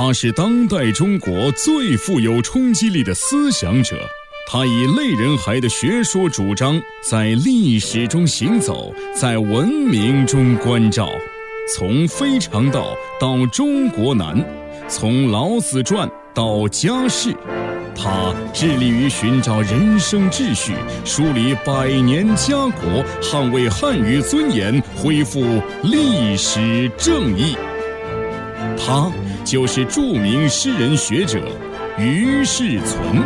他是当代中国最富有冲击力的思想者。他以类人海的学说主张，在历史中行走，在文明中关照，从非常道到中国难，从老子传到家世，他致力于寻找人生秩序，梳理百年家国，捍卫汉语尊严，恢复历史正义。他就是著名诗人学者于世存。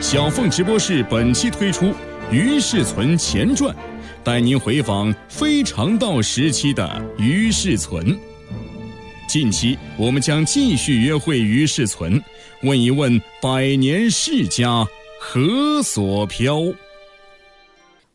小凤直播室本期推出于世存前传，带您回访非常道时期的于世存。近期我们将继续约会于世存，问一问百年世家何所飘。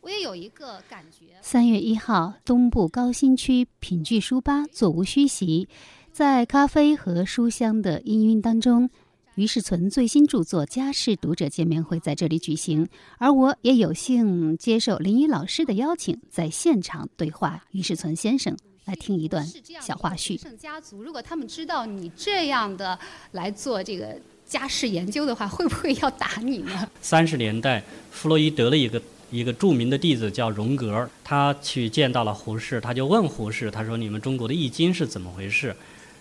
我也有一个感觉。三月一号，东部高新区品聚书吧座无虚席，在咖啡和书香的氤氲当中。于世存最新著作《家世》读者见面会在这里举行，而我也有幸接受林一老师的邀请，在现场对话于世存先生，来听一段小花絮。盛家族，如果他们知道你这样的来做这个家世研究的话，会不会要打你呢？三十年代，弗洛伊德的一个一个著名的弟子叫荣格，他去见到了胡适，他就问胡适，他说：“你们中国的易经是怎么回事？”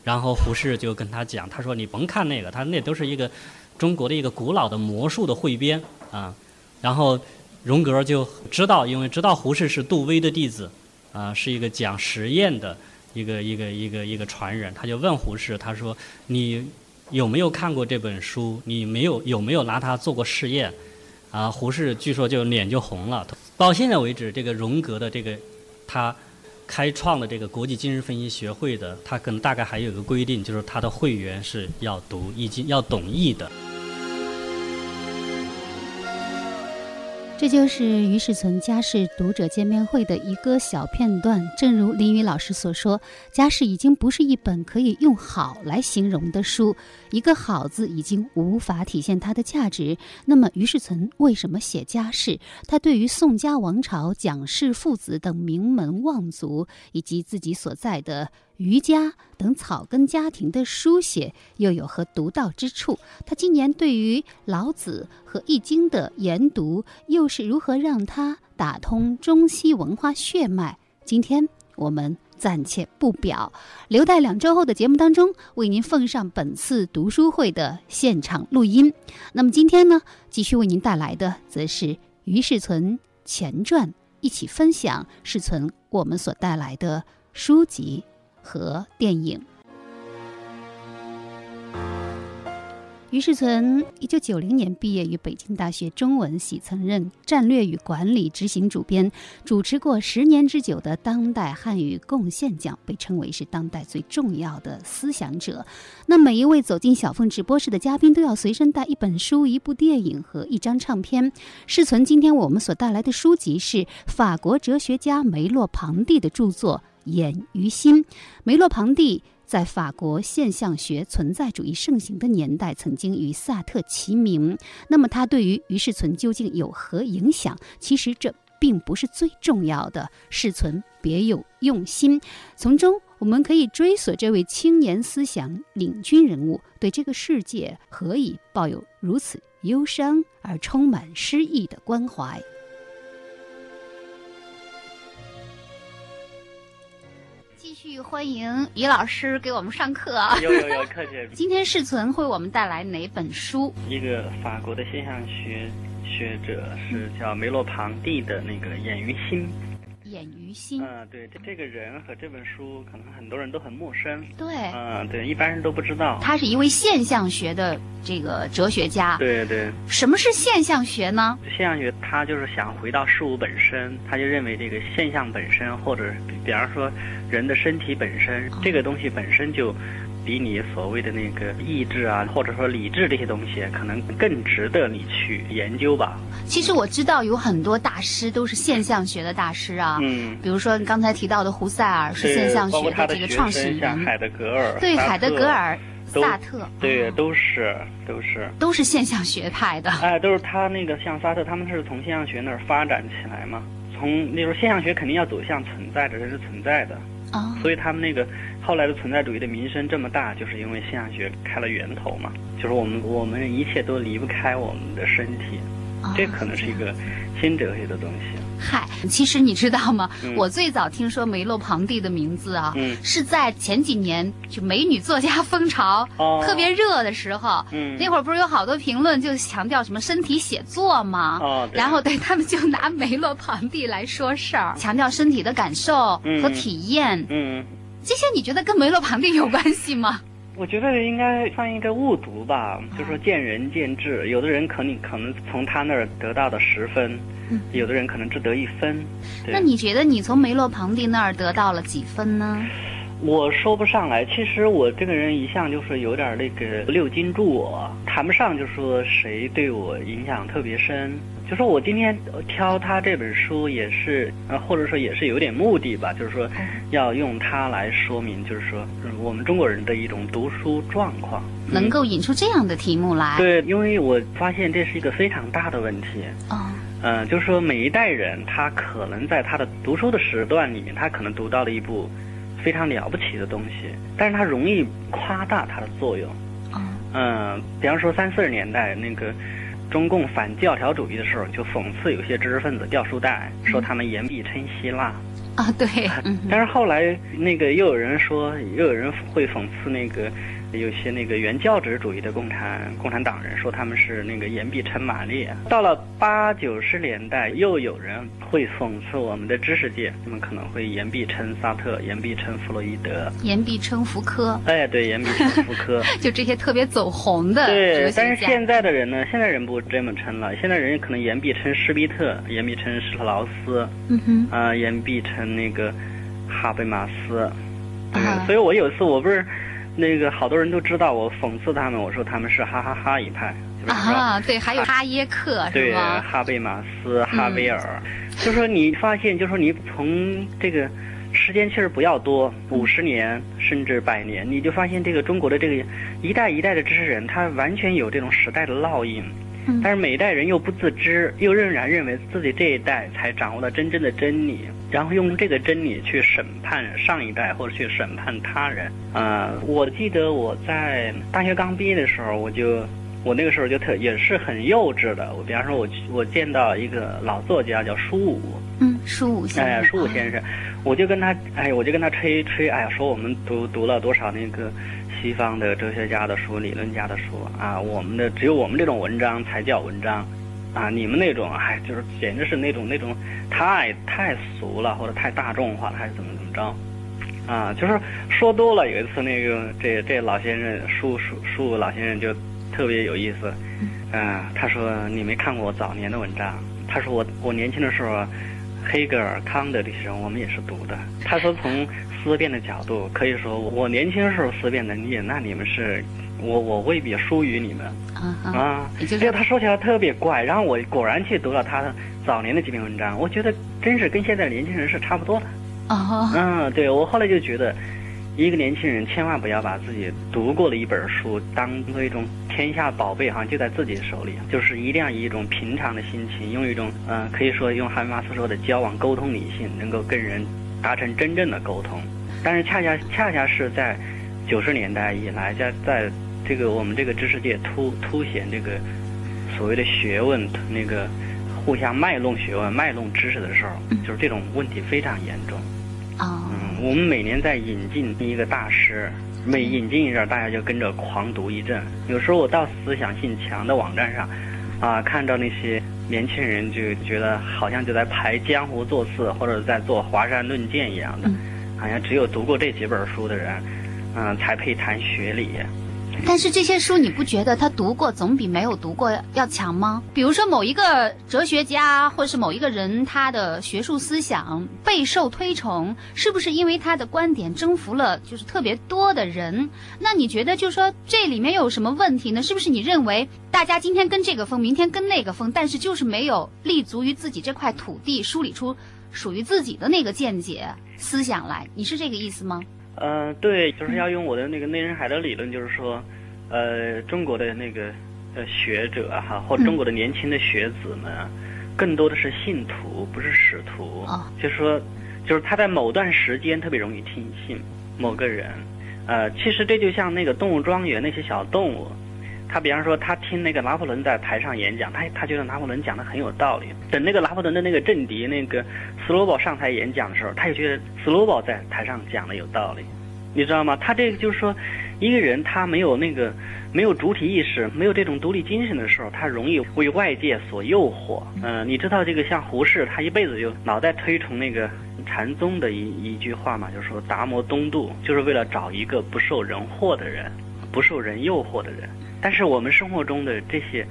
然后胡适就跟他讲，他说你甭看那个，他那都是一个中国的一个古老的魔术的汇编啊。然后荣格就知道，因为知道胡适是杜威的弟子啊，是一个讲实验的一个一个一个一个传人，他就问胡适，他说你有没有看过这本书？你没有有没有拿它做过试验？啊，胡适据说就脸就红了。到现在为止，这个荣格的这个他。开创的这个国际精神分析学会的，他可能大概还有一个规定，就是他的会员是要读易经、要懂易的。这就是于世存家世读者见面会的一个小片段。正如林雨老师所说，家世已经不是一本可以用好来形容的书，一个好字已经无法体现它的价值。那么，于世存为什么写家世？他对于宋家王朝蒋氏父子等名门望族，以及自己所在的。瑜伽等草根家庭的书写又有何独到之处？他今年对于老子和易经的研读又是如何让他打通中西文化血脉？今天我们暂且不表，留待两周后的节目当中为您奉上本次读书会的现场录音。那么今天呢，继续为您带来的则是于世存前传，一起分享世存我们所带来的书籍。和电影。于世存一九九零年毕业于北京大学中文系，曾任战略与管理执行主编，主持过十年之久的当代汉语贡献奖，被称为是当代最重要的思想者。那每一位走进小凤直播室的嘉宾，都要随身带一本书、一部电影和一张唱片。世存今天我们所带来的书籍是法国哲学家梅洛庞蒂的著作。眼于心，梅洛庞蒂在法国现象学存在主义盛行的年代，曾经与萨特齐名。那么，他对于于世存究竟有何影响？其实这并不是最重要的。世存别有用心，从中我们可以追索这位青年思想领军人物对这个世界何以抱有如此忧伤而充满诗意的关怀。去欢迎于老师给我们上课。有有有，客气。今天世存为我们带来哪本书？一个法国的现象学学者是叫梅洛庞蒂的那个《演于心》。眼于心。嗯，对，这这个人和这本书可能很多人都很陌生。对。嗯，对，一般人都不知道。他是一位现象学的这个哲学家。对对。什么是现象学呢？现象学他就是想回到事物本身，他就认为这个现象本身，或者比方说人的身体本身，这个东西本身就。比你所谓的那个意志啊，或者说理智这些东西，可能更值得你去研究吧。其实我知道有很多大师都是现象学的大师啊，嗯，比如说你刚才提到的胡塞尔是现象学的这个创始人，像海德格尔，对，海德格尔、萨特，对，都是都是都是现象学派的。哎，都是他那个像萨特，他们是从现象学那儿发展起来嘛。从那时候现象学肯定要走向存在的，人是存在的。哦，所以他们那个后来的存在主义的名声这么大，就是因为现象学开了源头嘛。就是我们我们一切都离不开我们的身体，哦这可能是一个新哲学的东西。嗨，其实你知道吗？嗯我最早听说梅洛庞蒂的名字啊，嗯是在前几年就美女作家风潮、哦特别热的时候，嗯那会儿不是有好多评论就强调什么身体写作吗？哦对然后对他们就拿梅洛庞蒂来说事儿，强调身体的感受嗯和体验。嗯，这些你觉得跟梅洛庞蒂有关系吗？我觉得应该算一个误读吧，就说见仁见智。有的人可能可能从他那儿得到的十分，有的人可能只得一分。那你觉得你从梅洛庞蒂那儿得到了几分呢？我说不上来，其实我这个人一向就是有点那个六经注我，谈不上就说谁对我影响特别深。就说我今天挑他这本书也是，呃，或者说也是有点目的吧，就是说要用它来说明，就是说嗯我们中国人的一种读书状况。能够引出这样的题目来？对，因为我发现这是一个非常大的问题。哦，嗯、就是说每一代人他可能在他的读书的时段里面，他可能读到了一部非常了不起的东西，但是他容易夸大它的作用。哦，嗯，比方说三四十年代那个中共反教条主义的时候，就讽刺有些知识分子掉书袋，说他们言必称希腊。啊，对，嗯，但是后来那个又有人说，又有人会讽刺那个有些那个原教旨主义的共产共产党人，说他们是那个言必称马列。到了八九十年代，又有人会讽刺我们的知识界，他们可能会言必称萨特，言必称弗洛伊德。言必称福柯，哎，对，言必称福柯。就这些特别走红的，对但是现在的人呢，现在人不这么称了，现在人可能言必称施比特，言必称施特劳斯，嗯哼，啊、言必称那个哈贝马斯。对，啊所以我有一次我不是那个好多人都知道我讽刺他们，我说他们是哈哈哈一派，啊，对，还有哈耶克是对？哈贝马斯、哈维尔，就说你发现，就说你从这个时间其实不要多，五十年甚至百年，你就发现这个中国的这个一代一代的知识人，他完全有这种时代的烙印。嗯。但是每一代人又不自知，又仍然认为自己这一代才掌握了真正的真理，然后用这个真理去审判上一代或者去审判他人。啊、我记得我在大学刚毕业的时候，我就我那个时候就特也是很幼稚的。我比方说我，我见到一个老作家叫舒武，嗯，舒武先哎，生，舒武先生，我就跟他，哎，我就跟他吹吹，哎呀，说我们读读了多少那个西方的哲学家的书、理论家的书。啊，我们的只有我们这种文章才叫文章，啊，你们那种，哎，就是简直是那种那种太太俗了，或者太大众化了，还是怎么怎么着。啊，就是说多了。有一次，那个这这老先生叔叔叔老先生就特别有意思，嗯、他说你没看过我早年的文章，他说我我年轻的时候，黑格尔、康德这些人我们也是读的。他说从思辨的角度，可以说我年轻时候思辨能力，那你们是我我未必输于你们啊，啊。也就是这个他说起来特别怪，然后我果然去读了他早年的几篇文章，我觉得真是跟现在年轻人是差不多的。哦，嗯，对我后来就觉得，一个年轻人千万不要把自己读过的一本书当做一种天下宝贝，好像就在自己手里，就是一定要以一种平常的心情，用一种嗯、呃可以说用哈贝马斯说的交往沟通理性，能够跟人达成真正的沟通。但是恰恰恰恰是在九十年代以来，在在这个我们这个知识界凸凸显这个所谓的学问那个互相卖弄学问、卖弄知识的时候，就是这种问题非常严重。哦，嗯，我们每年在引进一个大师，每引进一阵，大家就跟着狂读一阵。有时候我到思想性强的网站上，啊，看到那些年轻人就觉得好像就在排江湖作次，或者在做华山论剑一样的，好像只有读过这几本书的人，嗯、才配谈学理。但是这些书你不觉得他读过总比没有读过要强吗？比如说某一个哲学家或者是某一个人，他的学术思想备受推崇，是不是因为他的观点征服了就是特别多的人？那你觉得就说这里面有什么问题呢？是不是你认为大家今天跟这个风，明天跟那个风，但是就是没有立足于自己这块土地，梳理出属于自己的那个见解思想来？你是这个意思吗？呃，对，就是要用我的那个内人海的理论，就是说，呃，中国的那个呃学者哈，或中国的年轻的学子们啊，更多的是信徒，不是使徒。哦就是说，就是他在某段时间特别容易听信某个人。呃，其实这就像那个动物庄园那些小动物，他比方说他听那个拿破仑在台上演讲，他他觉得拿破仑讲的很有道理。等那个拿破仑的那个政敌那个斯罗堡上台演讲的时候，他也觉得斯罗堡在台上讲的有道理，你知道吗？他这个就是说，一个人他没有那个没有主体意识，没有这种独立精神的时候，他容易为外界所诱惑。嗯、你知道这个像胡适，他一辈子就老在推崇那个禅宗的一一句话嘛，就是说达摩东渡，就是为了找一个不受人惑的人，不受人诱惑的人。但是我们生活中的这些，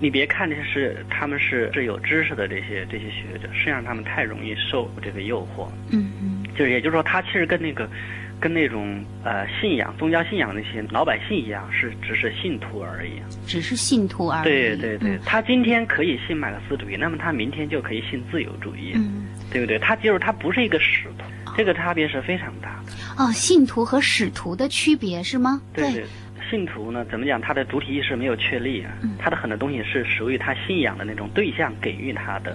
你别看这是他们是是有知识的这些这些学者，实际上他们太容易受这个诱惑。嗯嗯就是也就是说，他其实跟那个跟那种呃信仰宗教信仰那些老百姓一样，是只是信徒而已。只是信徒而已。对对对嗯，他今天可以信马克思主义，那么他明天就可以信自由主义，嗯对不对？他就是他不是一个使徒，这个差别是非常大的。哦，信徒和使徒的区别是吗？对对，信徒呢，怎么讲？他的主体意识没有确立啊，嗯他的很多东西是属于他信仰的那种对象给予他的。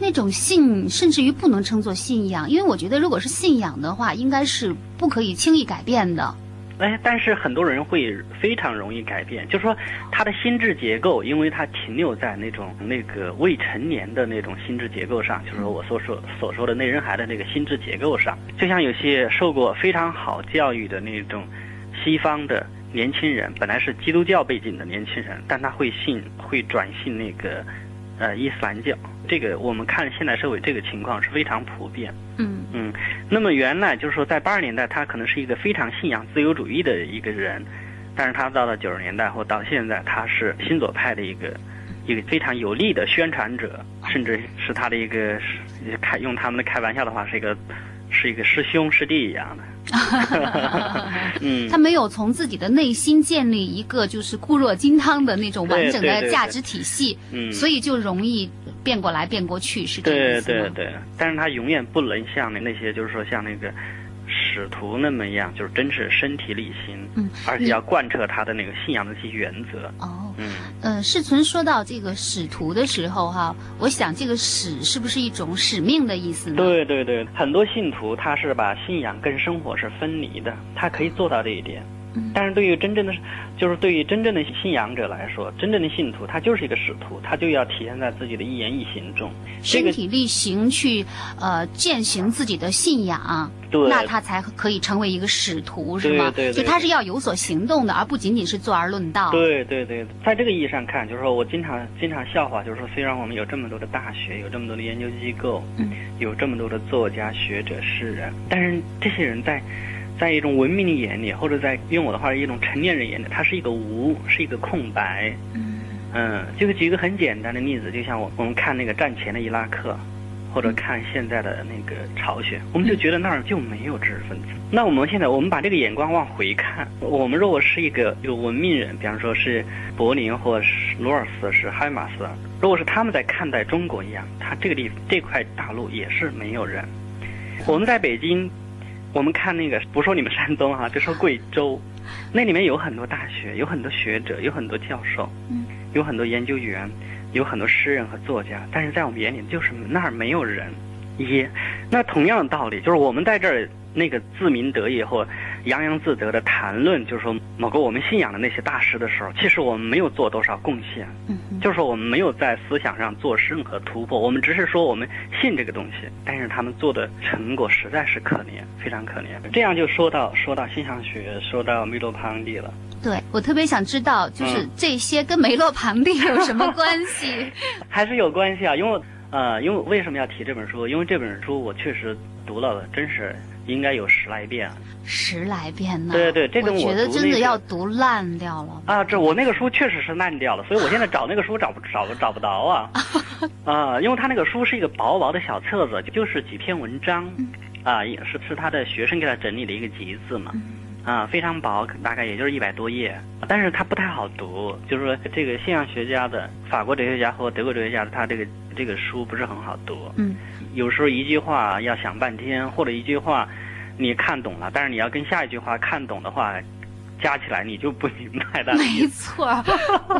那种信甚至于不能称作信仰，因为我觉得如果是信仰的话，应该是不可以轻易改变的。哎，但是很多人会非常容易改变，就是说他的心智结构，因为他停留在那种那个未成年的那种心智结构上，就是说我所说所说的内人孩的那个心智结构上，就像有些受过非常好教育的那种西方的年轻人，本来是基督教背景的年轻人，但他会信会转信那个呃伊斯兰教，这个我们看现代社会这个情况是非常普遍。嗯。嗯，那么原来就是说，在八十年代，他可能是一个非常信仰自由主义的一个人，但是他到了九十年代或到现在，他是新左派的一个一个非常有力的宣传者，甚至是他的一个是开用他们的开玩笑的话，是一个是一个师兄师弟一样的。嗯。他，没有从自己的内心建立一个就是固若金汤的那种完整的价值体系，嗯。所以就容易变过来变过去，是这个对意思吗？对对，但是他永远不能像那那些就是说像那个使徒那么样，就是真是身体力行，嗯而且要贯彻他的那个信仰的一些原则。哦，嗯。呃，世存说到这个使徒的时候哈，我想这个使是不是一种使命的意思呢？对对对，很多信徒他是把信仰跟生活是分离的，他可以做到这一点。嗯但是对于真正的，就是对于真正的信仰者来说，真正的信徒他就是一个使徒，他就要体现在自己的一言一行中。身体力行去呃践行自己的信仰，对那他才可以成为一个使徒，是吗？对对对就他是要有所行动的，而不仅仅是坐而论道。对对对，在这个意义上看，就是说我经常经常笑话，就是说虽然我们有这么多的大学，有这么多的研究机构，嗯，有这么多的作家、学者、诗人，但是这些人在在一种文明的眼里，或者在用我的话，一种成年人眼里，它是一个无，是一个空白。嗯嗯，就举一个很简单的例子，就像我我们看那个战前的伊拉克，或者看现在的那个朝鲜，我们就觉得那儿就没有知识分子。那我们现在我们把这个眼光往回看，我们如果是一个有文明人，比方说是柏林或是罗尔斯是哈马斯，如果是他们在看待中国一样，他这个地这块大陆也是没有人。我们在北京，我们看那个不说你们山东哈、就说贵州，那里面有很多大学，有很多学者，有很多教授，嗯，有很多研究员，有很多诗人和作家，但是在我们眼里就是那儿没有人。一，那同样的道理，就是我们在这儿那个自鸣得意或洋洋自得的谈论，就是说某个我们信仰的那些大师的时候，其实我们没有做多少贡献，嗯就是说我们没有在思想上做任何突破，我们只是说我们信这个东西，但是他们做的成果实在是可怜，非常可怜。这样就说到说到现象学，说到弥勒庞蒂了。对我特别想知道，就是嗯这些跟梅洛庞蒂有什么关系？还是有关系啊，因为呃，因为为什么要提这本书？因为这本书我确实读了，真是应该有十来遍十来遍呢？对对这跟我觉得真的要读烂掉了。啊。这我那个书确实是烂掉了，所以我现在找那个书找不找不找不着啊 啊，因为他那个书是一个薄薄的小册子，就是几篇文章啊，也是是他的学生给他整理的一个集子嘛。啊，非常薄，大概也就是一百多页，但是它不太好读。就是说，这个现象学家的法国哲学家和德国哲学家的，他这个这个书不是很好读。嗯，有时候一句话要想半天，或者一句话你看懂了，但是你要跟下一句话看懂的话，加起来你就不明白的。没错，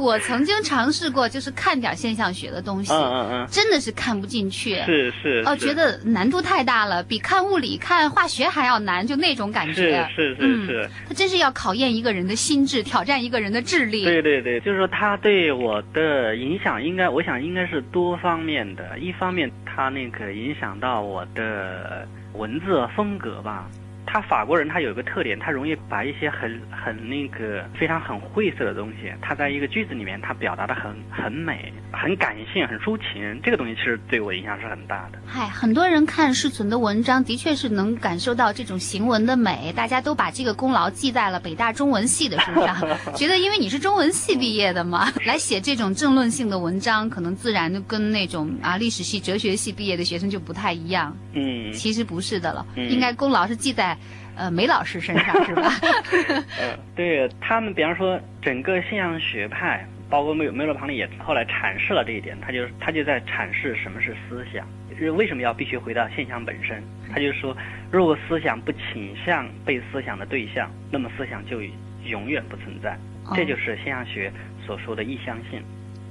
我曾经尝试过，就是看点现象学的东西，嗯嗯嗯，真的是看不进去。是是。哦，是觉得难度太大了，比看物理、看化学还要难，就那种感觉。是是嗯是。它真是要考验一个人的心智，挑战一个人的智力。对对对，就是说他对我的影响，应该我想应该是多方面的。一方面，他那个影响到我的文字风格吧。他法国人他有一个特点，他容易把一些很很那个非常很晦涩的东西，他在一个句子里面他表达的很很美、很感性、很抒情。这个东西其实对我影响是很大的。嗨，很多人看世存的文章，的确是能感受到这种行文的美。大家都把这个功劳记在了北大中文系的身上，觉得因为你是中文系毕业的嘛，来写这种政论性的文章，可能自然就跟那种啊历史系、哲学系毕业的学生就不太一样。嗯其实不是的了，嗯应该功劳是记在呃梅老师身上，是吧？呃，对他们，比方说整个现象学派，包括梅梅洛庞利也后来阐释了这一点，他就他就在阐释什么是思想，是为什么要必须回到现象本身。他就说，如果思想不倾向被思想的对象，那么思想就永远不存在。这就是现象学所说的意向性。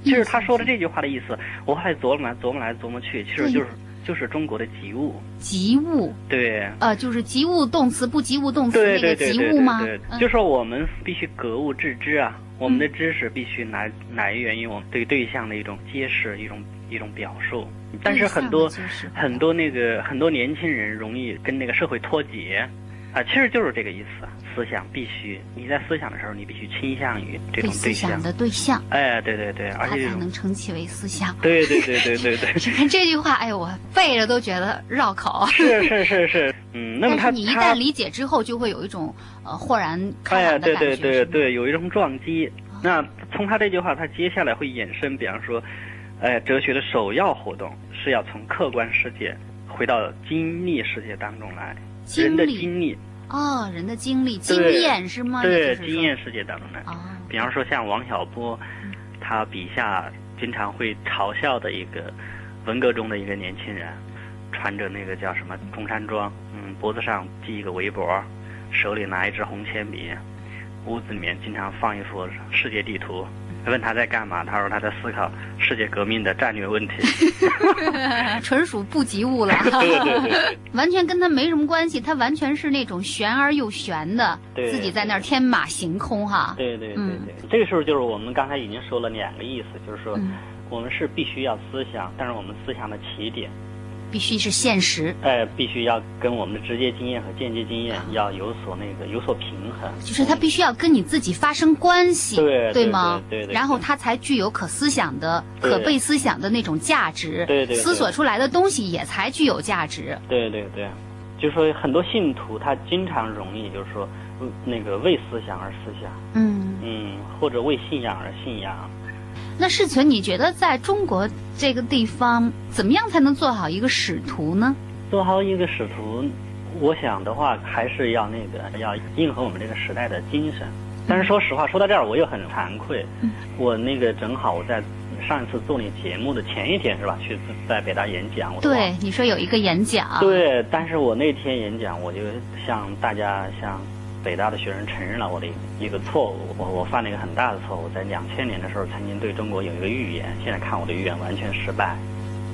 其实他说的这句话的意思，我后来琢磨来琢磨来琢磨去，其实就是就是中国的及物。及物，对，呃，就是及物动词不及物动词对那个及物吗？对就说我们必须格物致知啊，我们的知识必须来来源于我们对对象的一种揭示，一种一种表述。但是很多很多那个很多年轻人容易跟那个社会脱节，啊，其实就是这个意思啊。思想必须你在思想的时候，你必须倾向于这种对象思想。的对象，哎，对对对，而且才能称其为思想。对对对对对对，你看这句话，哎呦，我背着都觉得绕口。是是是是，嗯，那么他你一旦理解之后，就会有一种呃豁然开朗的感觉。对对对对，有一种撞击。那从他这句话，他接下来会衍生，比方说，哎，哲学的首要活动是要从客观世界回到经历世界当中来，经人的历经历，哦，人的经历、经验是吗？对经验世界当中的。哦，比方说像王小波，他笔下经常会嘲笑的一个文革中的一个年轻人，穿着那个叫什么中山装，嗯，脖子上系一个围脖，手里拿一支红铅笔，屋子里面经常放一幅世界地图。问他在干嘛，他说他在思考世界革命的战略问题。纯属不及物了，对对对对，完全跟他没什么关系，他完全是那种玄而又玄的，对自己在那儿天马行空哈。对对对嗯对，这个时候就是我们刚才已经说了两个意思，就是说嗯我们是必须要思想，但是我们思想的起点。必须是现实，哎，必须要跟我们的直接经验和间接经验要有所那个有所平衡，就是他必须要跟你自己发生关系，对对吗？对对对然后它才具有可思想的、可被思想的那种价值，对对对。思索出来的东西也才具有价值。对对对，就说很多信徒他经常容易就是说，嗯那个为思想而思想，嗯，嗯，或者为信仰而信仰，那世存，你觉得在中国这个地方，怎么样才能做好一个使徒呢？做好一个使徒，我想的话还是要那个要应和我们这个时代的精神。但是说实话，说到这儿我又很惭愧，我那个正好我在上一次做你节目的前一天是吧，去在北大演讲，我对，你说有一个演讲，，对，但是我那天演讲，我就向大家、向北大的学生承认了我的一个错误，我我犯了一个很大的错误，在两千年的时候曾经对中国有一个预言，现在看我的预言完全失败。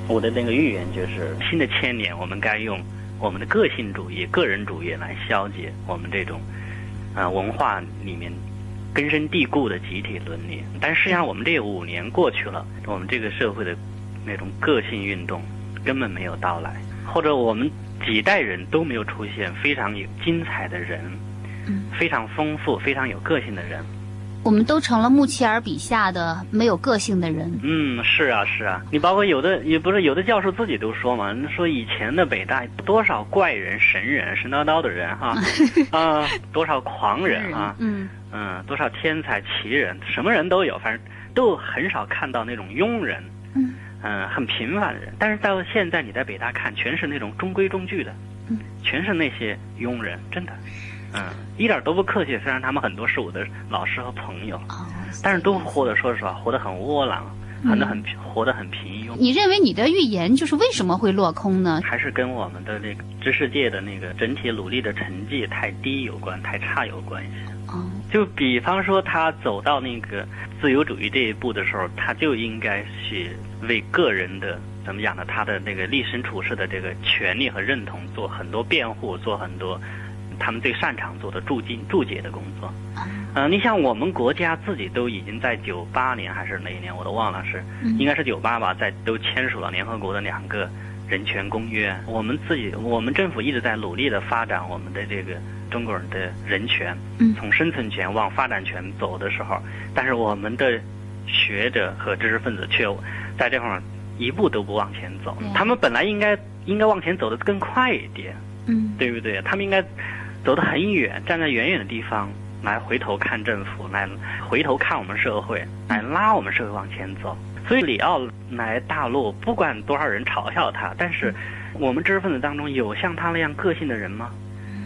我的那个预言就是，新的千年我们该用我们的个性主义、个人主义来消解我们这种，呃，文化里面根深蒂固的集体伦理。但实际上，我们这五年过去了，我们这个社会的那种个性运动根本没有到来，或者我们几代人都没有出现非常有精彩的人，嗯。非常丰富、非常有个性的人。我们都成了穆切尔笔下的没有个性的人。嗯，是啊，是啊，你包括有的也不是有的教授自己都说嘛，说以前的北大多少怪人、神人、神叨叨的人哈，啊，多少狂人啊，嗯，嗯，多少天才奇人，什么人都有，反正都很少看到那种庸人，嗯。嗯，很平凡的人。但是到现在你在北大看，全是那种中规中矩的，嗯，全是那些庸人，真的，嗯，一点都不客气。虽然他们很多是我的老师和朋友，哦，但是都活得，说实话，活得很窝囊，嗯很得很活得很平庸。你认为你的预言就是为什么会落空呢？还是跟我们的那个知识界的那个整体努力的成绩太低有关，太差有关系。哦，就比方说，他走到那个自由主义这一步的时候，他就应该去为个人的怎么讲呢？他的那个立身处世的这个权利和认同做很多辩护，做很多他们最擅长做的注进注解的工作。嗯、你像我们国家自己都已经在九八年还是哪一年，我都忘了是，应该是九八吧，在都签署了联合国的两个人权公约。我们自己，我们政府一直在努力的发展我们的这个中国人的人权，嗯从生存权往发展权走的时候，但是我们的学者和知识分子却在这方面一步都不往前走。他们本来应该应该往前走的更快一点，嗯对不对？他们应该走得很远，站在远远的地方来回头看政府，来回头看我们社会，来拉我们社会往前走。所以里奥来大陆，不管多少人嘲笑他，但是我们知识分子当中有像他那样个性的人吗？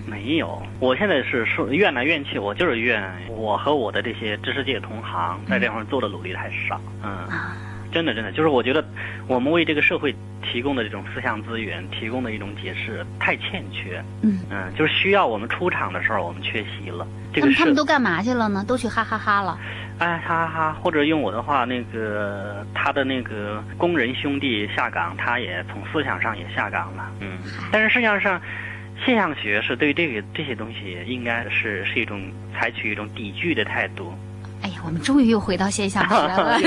没有。我现在是说怨来怨去，我就是怨我和我的这些知识界同行在这块儿做的努力太少。嗯。啊，真的，真的，就是我觉得我们为这个社会提供的这种思想资源，提供的一种解释太欠缺。嗯嗯，就是需要我们出场的时候，我们缺席了。这他个他们都干嘛去了呢？都去哈哈哈了。哎哈哈哈，或者用我的话，那个他的那个工人兄弟下岗，他也从思想上也下岗了。嗯，但是实际上，现象学是对这个这些东西应该是是一种采取一种抵拒的态度。哎呀，我们终于又回到现象学了。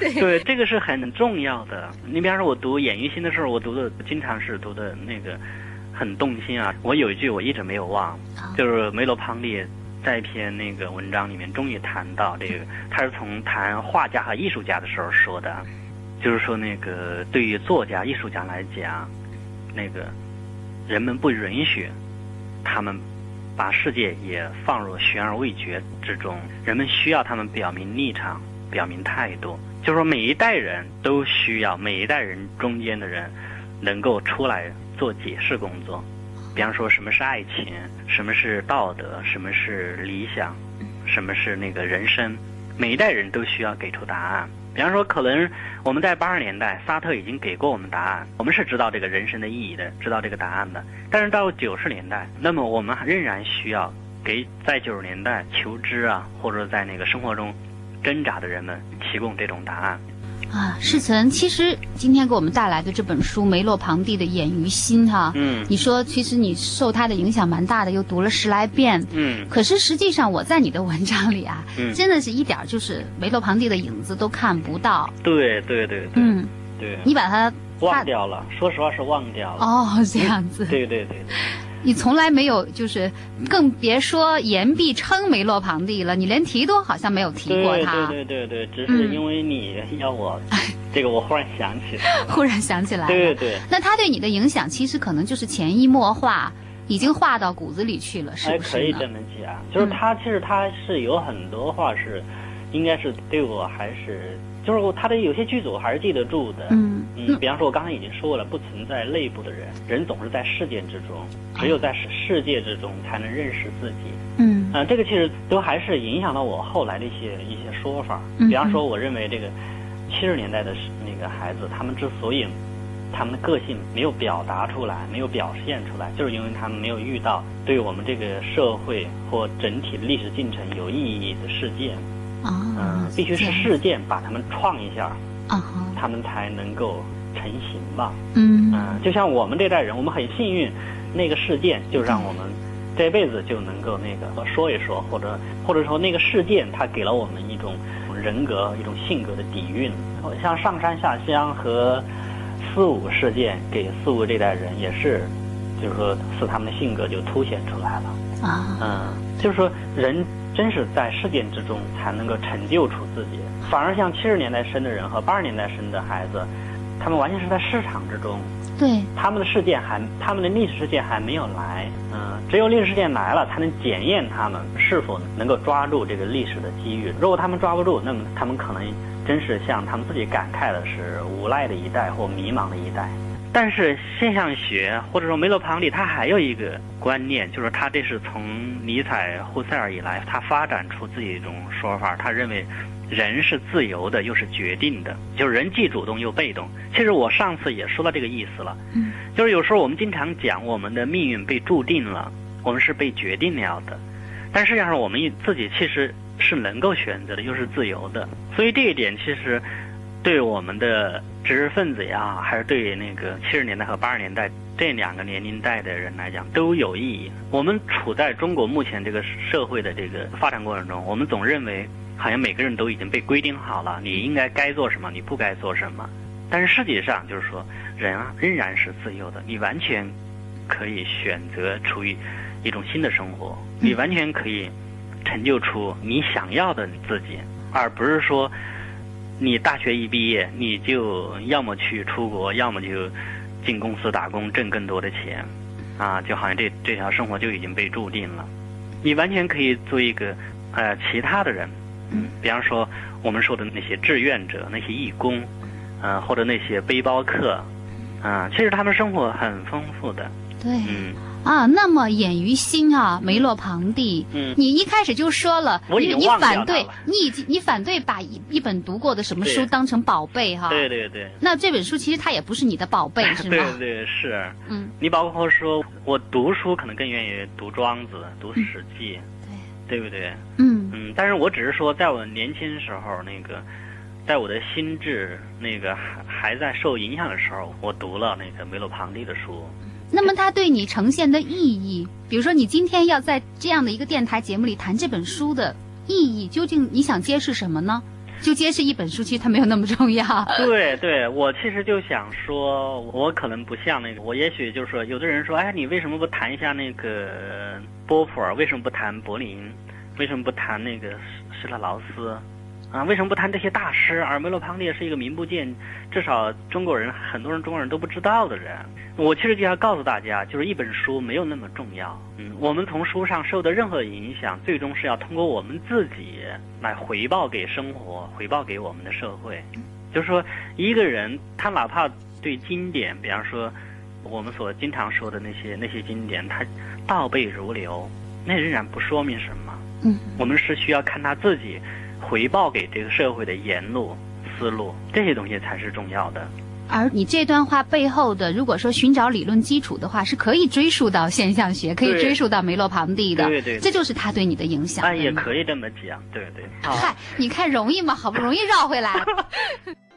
对这个是很重要的。你比方说，我读演艺心的时候，我读的经常是读的那个很动心啊。我有一句我一直没有忘，就是梅罗庞蒂在一篇那个文章里面终于谈到这个，他是从谈画家和艺术家的时候说的，就是说那个对于作家、艺术家来讲，那个人们不允许他们把世界也放入悬而未决之中，人们需要他们表明立场、表明态度。就是说，每一代人都需要每一代人中间的人能够出来做解释工作。比方说，什么是爱情，什么是道德，什么是理想，什么是那个人生，每一代人都需要给出答案。比方说，可能我们在八十年代，萨特已经给过我们答案，我们是知道这个人生的意义的，知道这个答案的。但是到九十年代，那么我们仍然需要给在九十年代求知啊，或者在那个生活中挣扎的人们提供这种答案。啊，世存，其实今天给我们带来的这本书《梅洛庞蒂的眼于心》哈，嗯你说其实你受他的影响蛮大的，又读了十来遍。嗯可是实际上，我在你的文章里啊，嗯真的是一点就是梅洛庞蒂的影子都看不到。对对对对、嗯，对，你把它忘掉了，说实话是忘掉了。哦这样子，对对对对。你从来没有就是，更别说言必称梅洛庞蒂了，你连提都好像没有提过对他。对对对对，只是嗯因为你要我，这个我忽然想起来了。忽然想起来了，对对那他对你的影响，其实可能就是潜移默化，已经化到骨子里去了，是哎，不是？可以这么讲，就是他其实他是有很多话是，应该是对我还是，就是我他的有些剧组还是记得住的。嗯嗯，比方说，我刚才已经说了，不存在内部的人，人总是在事件之中，只有在世界之中才能认识自己。嗯嗯、这个其实都还是影响了我后来的一些一些说法。嗯比方说，我认为这个七十年代的那个孩子，他们之所以他们的个性没有表达出来，没有表现出来，就是因为他们没有遇到对我们这个社会或整体的历史进程有意义的事件。啊嗯，，必须是事件把他们创一下，啊哈，他们才能够成型吧。嗯嗯，就像我们这代人，我们很幸运，那个事件就让我们这辈子就能够那个说一说，或者或者说那个事件它给了我们一种人格、一种性格的底蕴。像上山下乡和四五事件，给四五这代人也是，就是说使他们的性格就凸显出来了。啊，嗯，就是说人真是在事件之中才能够成就出自己，反而像七十年代生的人和八十年代生的孩子，他们完全是在市场之中，对，他们的事件还他们的历史事件还没有来，嗯，只有历史事件来了，才能检验他们是否能够抓住这个历史的机遇。如果他们抓不住，那么他们可能真是像他们自己感慨的是无赖的一代或迷茫的一代。但是现象学或者说梅洛庞蒂，他还有一个观念，就是他这是从尼采、胡塞尔以来，他发展出自己一种说法，他认为人是自由的，又是决定的，就是人既主动又被动。其实我上次也说到这个意思了，嗯，就是有时候我们经常讲我们的命运被注定了，我们是被决定了的。但实际上我们自己其实是能够选择的，又是自由的。所以这一点其实对我们的知识分子呀，还是对那个七十年代和八十年代这两个年龄代的人来讲都有意义。我们处在中国目前这个社会的这个发展过程中，我们总认为好像每个人都已经被规定好了，你应该该做什么，你不该做什么。但是实际上就是说，人啊仍然是自由的，你完全可以选择处于一种新的生活，你完全可以成就出你想要的自己，而不是说你大学一毕业你就要么去出国，要么就进公司打工挣更多的钱，啊，就好像这这条生活就已经被注定了。你完全可以做一个呃其他的人，比方说我们说的那些志愿者、那些义工。嗯，或者那些背包客，啊，其实他们生活很丰富的。对，嗯啊，那么眼于心啊，梅洛庞蒂，嗯，你一开始就说了，你你反对，你已经你反对把一一本读过的什么书当成宝贝哈？对对对。那这本书其实它也不是你的宝贝，是吗？对对是。嗯，你包括说我读书可能更愿意读庄子、读史记，对，对不对？嗯嗯，但是我只是说，在我年轻时候那个。在我的心智那个还还在受影响的时候，我读了那个梅洛庞蒂的书。那么，它对你呈现的意义，比如说你今天要在这样的一个电台节目里谈这本书的意义，究竟你想揭示什么呢？就揭示一本书，其实它没有那么重要。对对，我其实就想说，我可能不像那个，我也许就是说，有的人说，哎，你为什么不谈一下那个波普尔？为什么不谈柏林？为什么不谈那个施特劳斯？啊，为什么不谈这些大师？而梅洛庞蒂是一个名不见，至少中国人很多人中国人都不知道的人。我其实就要告诉大家，就是一本书没有那么重要。嗯，我们从书上受的任何影响，最终是要通过我们自己来回报给生活，回报给我们的社会。就是说，一个人他哪怕对经典，比方说我们所经常说的那些那些经典，他倒背如流，那仍然不说明什么。嗯，我们是需要看他自己。回报给这个社会的言路、思路，这些东西才是重要的。而你这段话背后的，如果说寻找理论基础的话，是可以追溯到现象学，可以追溯到梅洛庞蒂的。对对，这就是他对你的影响。那，也可以这么讲，对对。嗨，你看容易吗？好不容易绕回来。